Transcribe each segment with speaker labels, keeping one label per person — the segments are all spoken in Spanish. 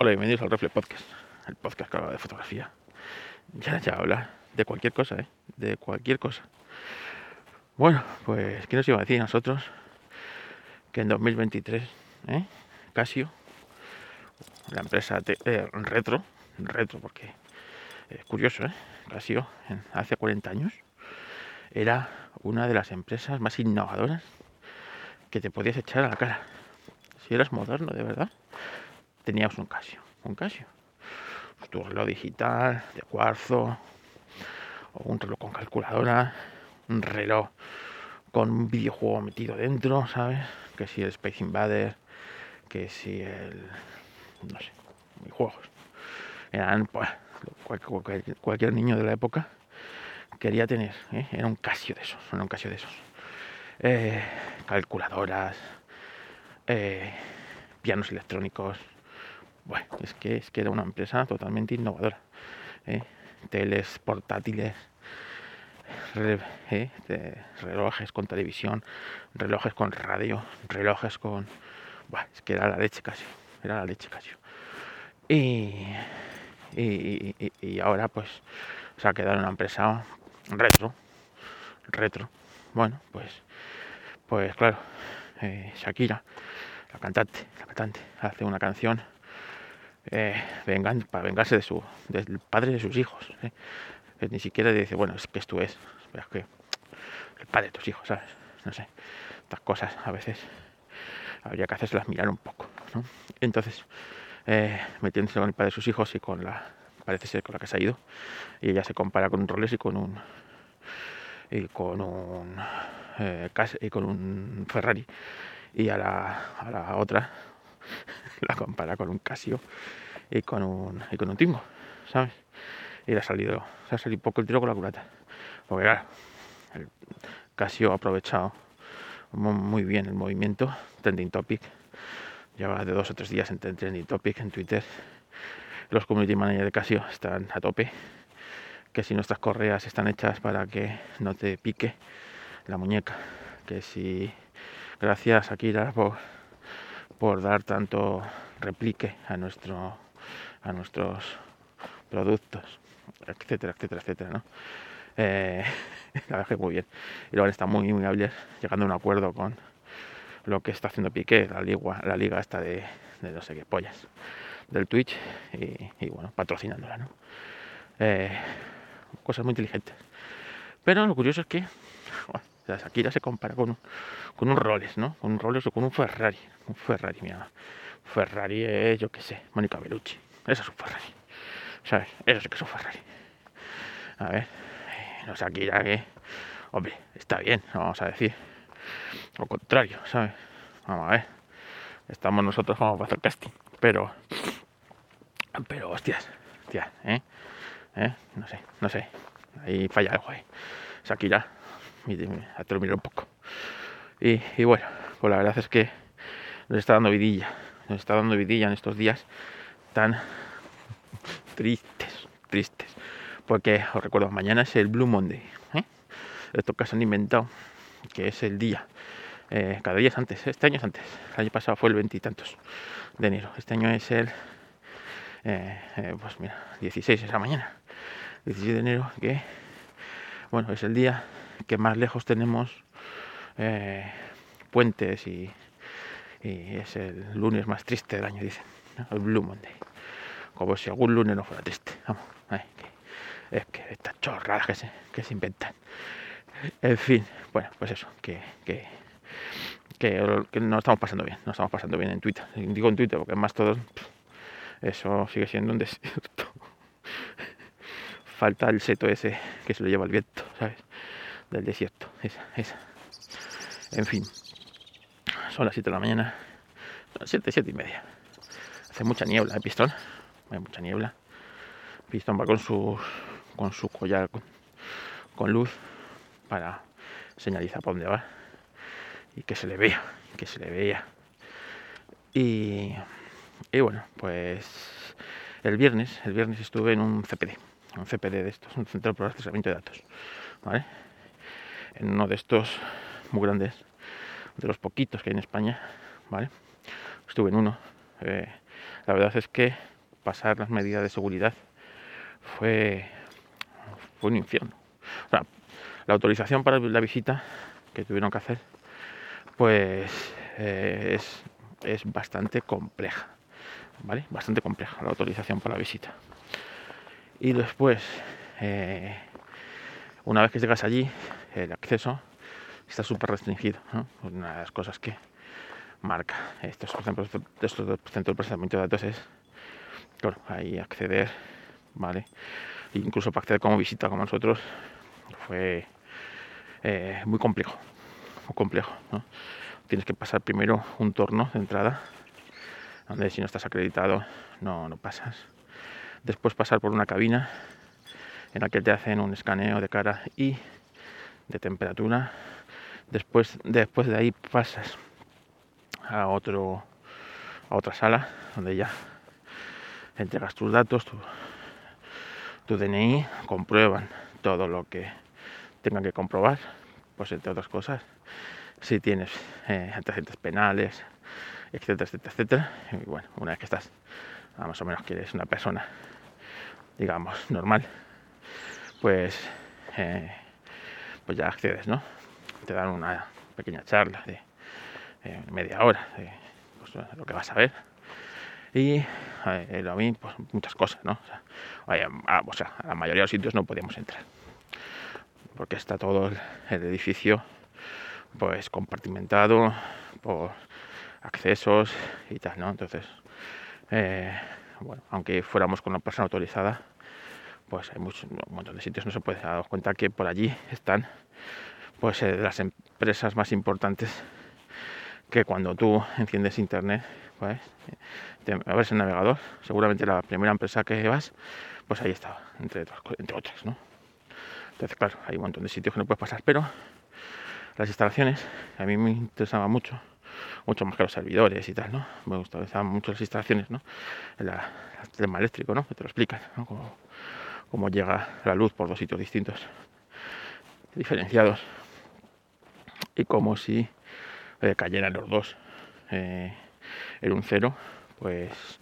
Speaker 1: Hola, bienvenidos al Reflex Podcast, el podcast que habla de fotografía. Ya, ya habla de cualquier cosa, ¿eh? De cualquier cosa. Bueno, pues, ¿qué nos iba a decir nosotros? Que en 2023, ¿eh? Casio, la empresa eh, retro, retro porque es curioso, ¿eh? Casio, hace 40 años, era una de las empresas más innovadoras que te podías echar a la cara. Si eras moderno, de verdad teníamos un Casio, un Casio. Tu reloj digital de cuarzo, o un reloj con calculadora, un reloj con un videojuego metido dentro, ¿sabes? Que si el Space Invader, que si el. no sé, juegos. Eran, pues, cualquier, niño de la época quería tener, ¿eh? era un Casio de esos, era un Casio de esos. Eh, calculadoras, eh, pianos electrónicos, bueno, es que, es que era una empresa totalmente innovadora. ¿eh? Teles portátiles, ¿eh? relojes con televisión, relojes con radio, relojes con... Bueno, es que era la leche casi, era la leche casi. Y, y, ahora pues se ha quedado una empresa retro, retro. Bueno, pues, pues claro, eh, Shakira, la cantante, la cantante, hace una canción eh, vengan, para vengarse de su, del padre de sus hijos. ¿eh? Ni siquiera dice, bueno, es que esto es, es que el padre de tus hijos. No sé, estas cosas a veces habría que hacerlas mirar un poco. Entonces, eh, metiéndose con el padre de sus hijos y con la, parece ser con la que se ha ido, y ella se compara con un Rolex y con un, y con un, y con un Ferrari, y a la, a la otra la compara con un Casio y con un, y con un Tingo, ¿sabes? Y le ha salido, se ha salido poco el tiro con la culata. Porque claro, el Casio ha aprovechado muy bien el movimiento, trending topic. Lleva de dos o tres días en trending topic en Twitter. Los community managers de Casio están a tope. Que si nuestras correas están hechas para que no te pique la muñeca. Que si gracias Akira por por dar tanto replique a nuestro a nuestros productos etcétera etcétera etcétera ¿no? Eh, la verdad que muy bien y luego está muy muy hábil llegando a un acuerdo con lo que está haciendo Piqué la liga la liga esta de, no sé qué pollas del Twitch y, bueno patrocinándola ¿no? Eh, cosas muy inteligentes pero lo curioso es que la Shakira se compara con con un Rolex, ¿no? Con un Rolex o con un Ferrari. Un Ferrari, mira. Ferrari es, yo qué sé, Mónica Bellucci. Eso es un Ferrari. ¿Sabes? Eso sí que es un Ferrari. A ver, no Shakira que, hombre, está bien, vamos a decir. Lo contrario, ¿sabes? Vamos a ver. Estamos nosotros, vamos a hacer casting. Pero, pero, hostias, hostias, ¿eh? ¿eh? No sé, no sé. Ahí falla algo ahí. Shakira, a terminar un poco. Y, bueno, pues la verdad es que nos está dando vidilla, nos está dando vidilla en estos días tan tristes, tristes. Porque os recuerdo, mañana es el Blue Monday. ¿eh? Esto que se han inventado, que es el día. Eh, cada día es antes, este año es antes. El año pasado fue el veintitantos de enero. Este año es el, eh, pues mira, 16 es la mañana. 16 de enero, que, bueno, es el día que más lejos tenemos eh, puentes y, es el lunes más triste del año, dicen, el Blue Monday. Como si algún lunes no fuera triste. Vamos, es que estas chorradas que se, que se inventan. En fin, bueno, pues eso, que, que, que, no estamos pasando bien, no estamos pasando bien en Twitter. Digo en Twitter porque más todos, eso sigue siendo un desierto. Falta el seto ese que se lo lleva el viento, ¿sabes? Del desierto. Esa, esa. En fin, son las 7 de la mañana. Son las 7, 7 y media. Hace mucha niebla, ¿eh, Pistón? Hay mucha niebla. Pistón va con su, con su collar con, luz para señalizar para dónde va y que se le vea, que se le vea. Y, y bueno, pues el viernes, el viernes estuve en un CPD, un CPD de estos, un centro de procesamiento de datos, ¿vale? En uno de estos muy grandes, de los poquitos que hay en España, ¿vale? Estuve en uno. Eh, la verdad es que pasar las medidas de seguridad fue, fue un infierno. la autorización para la visita que tuvieron que hacer, pues eh, es, es bastante compleja. ¿Vale? Bastante compleja la autorización para la visita. Y después, eh, una vez que llegas allí, el acceso está súper restringido. Una de las cosas que marca estos, ejemplo, estos centros de procesamiento de datos es, claro, ahí acceder, ¿vale? incluso para acceder como visita, como nosotros, fue eh, muy complejo, muy complejo, Tienes que pasar primero un torno de entrada, donde si no estás acreditado no, no pasas. Después pasar por una cabina en la que te hacen un escaneo de cara y de temperatura. Después, después de ahí pasas a otro a otra sala donde ya entregas tus datos, tu, tu DNI, comprueban todo lo que tengan que comprobar, pues entre otras cosas, si tienes eh, antecedentes penales, etcétera, etcétera, etcétera. Y bueno, una vez que estás, más o menos que eres una persona, digamos, normal, pues, eh, pues ya accedes, ¿no? Te dan una pequeña charla de eh, media hora de pues, lo que vas a ver. Y eh, a mí, pues muchas cosas, ¿no? O sea, a, la mayoría de los sitios no podíamos entrar. Porque está todo el, el edificio pues compartimentado por accesos y tal, ¿no? Entonces, eh, bueno, aunque fuéramos con una persona autorizada, pues hay muchos, un montón de sitios, no se puede dar cuenta que por allí están pues eh, las empresas más importantes que cuando tú enciendes internet, pues te abres el navegador, seguramente la primera empresa que vas, pues ahí estaba, entre, entre otras, ¿no? Entonces, claro, hay un montón de sitios que no puedes pasar, pero las instalaciones a mí me interesaba mucho mucho más que los servidores y tal, ¿no? Me gustaban mucho las instalaciones, ¿no? El, tema eléctrico, ¿no? Que te lo explican, ¿no? Cómo, llega la luz por dos sitios distintos, diferenciados, y como si eh, cayeran los dos eh, en un cero, pues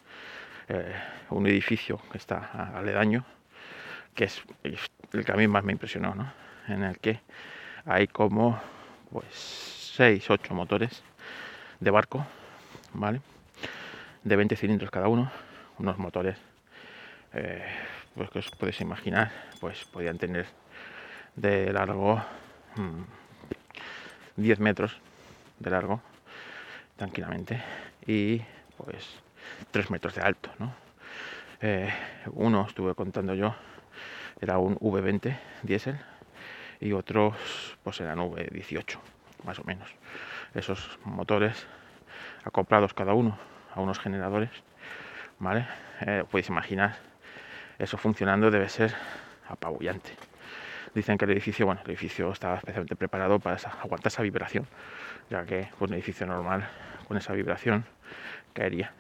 Speaker 1: eh, un edificio que está aledaño, que es el que a mí más me impresionó, ¿no? En el que hay como pues 6, 8 motores de barco, ¿vale? De 20 cilindros cada uno, unos motores, pues que os podéis imaginar, pues podían tener de largo 10 mm, metros de largo, tranquilamente, y pues 3 metros de alto, ¿no? Eh, uno estuve contando yo, era un V20 diésel, y otros pues eran V18, más o menos esos motores acoplados cada uno a unos generadores, ¿vale? Eh, podéis imaginar, eso funcionando debe ser apabullante. Dicen que el edificio, bueno, el edificio estaba especialmente preparado para aguantar esa vibración, ya que un edificio normal con esa vibración caería.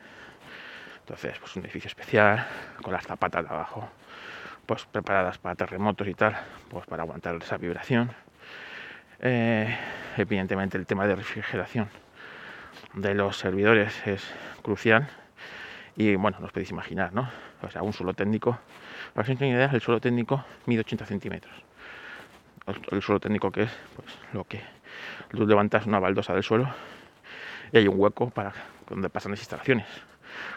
Speaker 1: Entonces, pues un edificio especial, con las zapatas de abajo, pues preparadas para terremotos y tal, pues para aguantar esa vibración eh, evidentemente el tema de refrigeración de los servidores es crucial y bueno, os podéis imaginar, ¿no? O sea, un suelo técnico, para que os una idea, el suelo técnico mide 80 centímetros. El, suelo técnico que es, pues lo que tú levantas una baldosa del suelo y hay un hueco para donde pasan las instalaciones,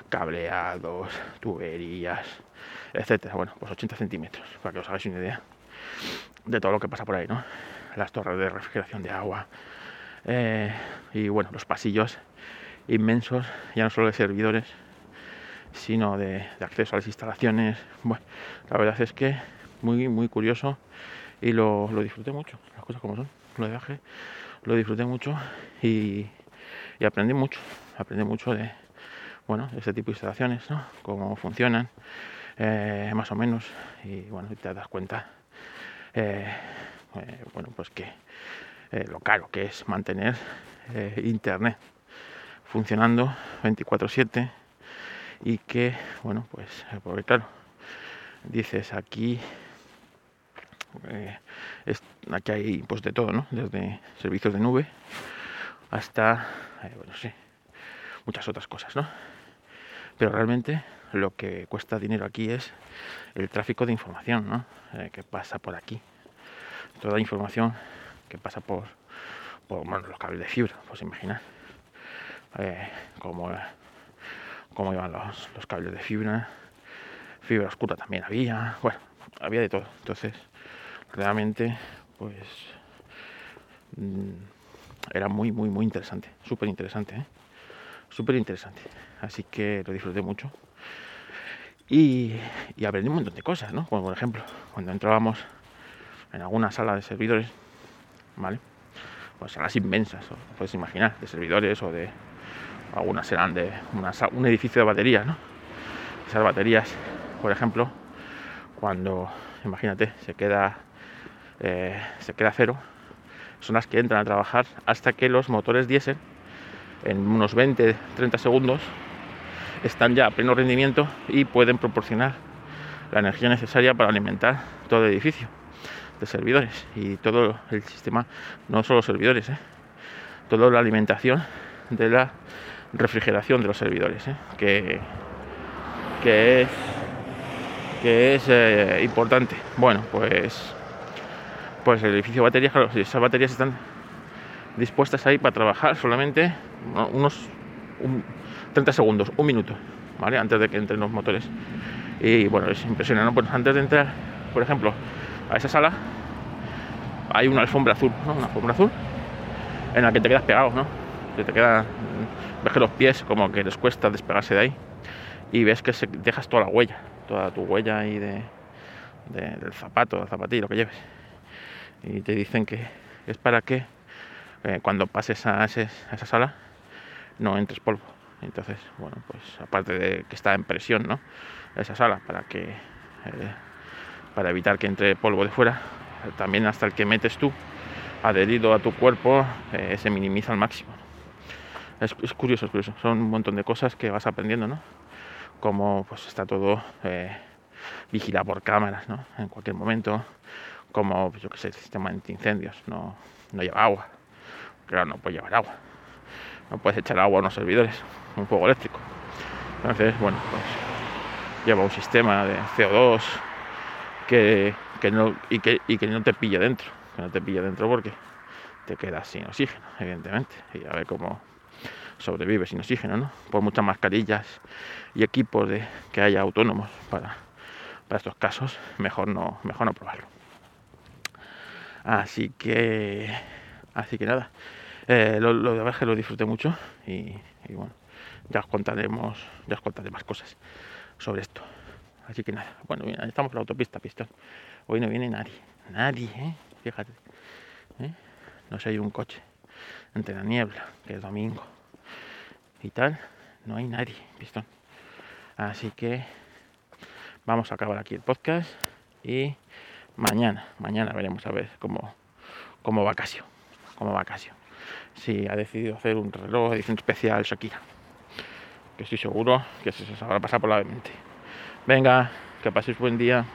Speaker 1: cableados, tuberías, etcétera. Bueno, pues 80 centímetros, para que os hagáis una idea de todo lo que pasa por ahí, ¿no? las torres de refrigeración de agua eh, y bueno, los pasillos inmensos, ya no solo de servidores, sino de, acceso a las instalaciones. Bueno, la verdad es que muy, muy curioso y lo, disfruté mucho, las cosas como son, lo viaje, lo disfruté mucho y, aprendí mucho, aprendí mucho de, bueno, este tipo de instalaciones, ¿no? Cómo funcionan, eh, más o menos, y bueno, te das cuenta eh, eh, bueno, pues que lo caro que es mantener Internet funcionando 24/7 y que, bueno, pues, porque claro, dices aquí, aquí hay pues de todo, ¿no? Desde servicios de nube hasta, bueno, sí, muchas otras cosas, ¿no? Pero realmente lo que cuesta dinero aquí es el tráfico de información ¿no? Eh, que pasa por aquí. Toda la información que pasa por, por los cables de fibra, pues imaginar. Eh, como, cómo iban los, los cables de fibra, fibra oscura también había, bueno, había de todo. Entonces, realmente, pues mm, era muy, muy, muy interesante, súper interesante, ¿eh? súper interesante. Así que lo disfruté mucho. Y, aprendí un montón de cosas, ¿no? Como por ejemplo, cuando entrábamos en alguna sala de servidores, ¿vale? Pues salas inmensas, puedes imaginar, de servidores o de algunas serán de un edificio de baterías, ¿no? Esas baterías, por ejemplo, cuando, imagínate, se queda, eh, se queda cero, son las que entran a trabajar hasta que los motores diésel, en unos 20-30 segundos, están ya a pleno rendimiento y pueden proporcionar la energía necesaria para alimentar todo el edificio de servidores y todo el sistema, no solo servidores, ¿eh? toda la alimentación de la refrigeración de los servidores, ¿eh? que, que es, que es eh, importante. Bueno, pues, pues el edificio de baterías, claro, esas baterías están dispuestas ahí para trabajar solamente unos 30 segundos, un minuto, ¿vale? Antes de que entren los motores. Y bueno, es impresionante, Pues antes de entrar, por ejemplo, a esa sala, hay una alfombra azul. Una alfombra azul en la que te quedas pegado, ¿no? Que te queda ves que los pies como que les cuesta despegarse de ahí y ves que se, dejas toda la huella, toda tu huella ahí de, del zapato, del zapatillo, lo que lleves. Y te dicen que es para que eh, cuando pases a, esa sala no entres polvo. Entonces, bueno, pues aparte de que está en presión, ¿no? Esa sala para que eh, para evitar que entre polvo de fuera, también hasta el que metes tú adherido a tu cuerpo eh, se minimiza al máximo es, curioso, es curioso. Son un montón de cosas que vas aprendiendo, ¿no? Como pues está todo eh, vigilado por cámaras, ¿no? En cualquier momento. Como, pues, yo qué sé, el sistema antiincendios. No, no lleva agua. Claro, no puede llevar agua. No puedes echar agua a unos servidores. Un fuego eléctrico. Entonces, bueno, pues lleva un sistema de CO2 que, que no, y, que, y que no te pilla dentro. Que no te pilla dentro porque te quedas sin oxígeno, evidentemente. Y a ver cómo, sobrevive sin oxígeno, ¿no? Por muchas mascarillas y equipos de, que haya autónomos para, para estos casos, mejor no, mejor no probarlo. Así que, así que nada, eh, lo, lo, de que lo disfruté mucho y, bueno, ya os contaremos, ya os contaré más cosas sobre esto. Así que nada, bueno, estamos por la autopista, pistón. Hoy no viene nadie, nadie, ¿eh? fíjate. ¿eh? No sé, hay un coche entre la niebla, que es domingo y tal, no hay nadie, pistón. Así que vamos a acabar aquí el podcast y mañana, mañana veremos a ver cómo, cómo va Casio, cómo va Casio. Si ha decidido hacer un reloj edición especial Shakira, que estoy seguro que se os habrá pasado por la mente. Venga, que paséis buen día.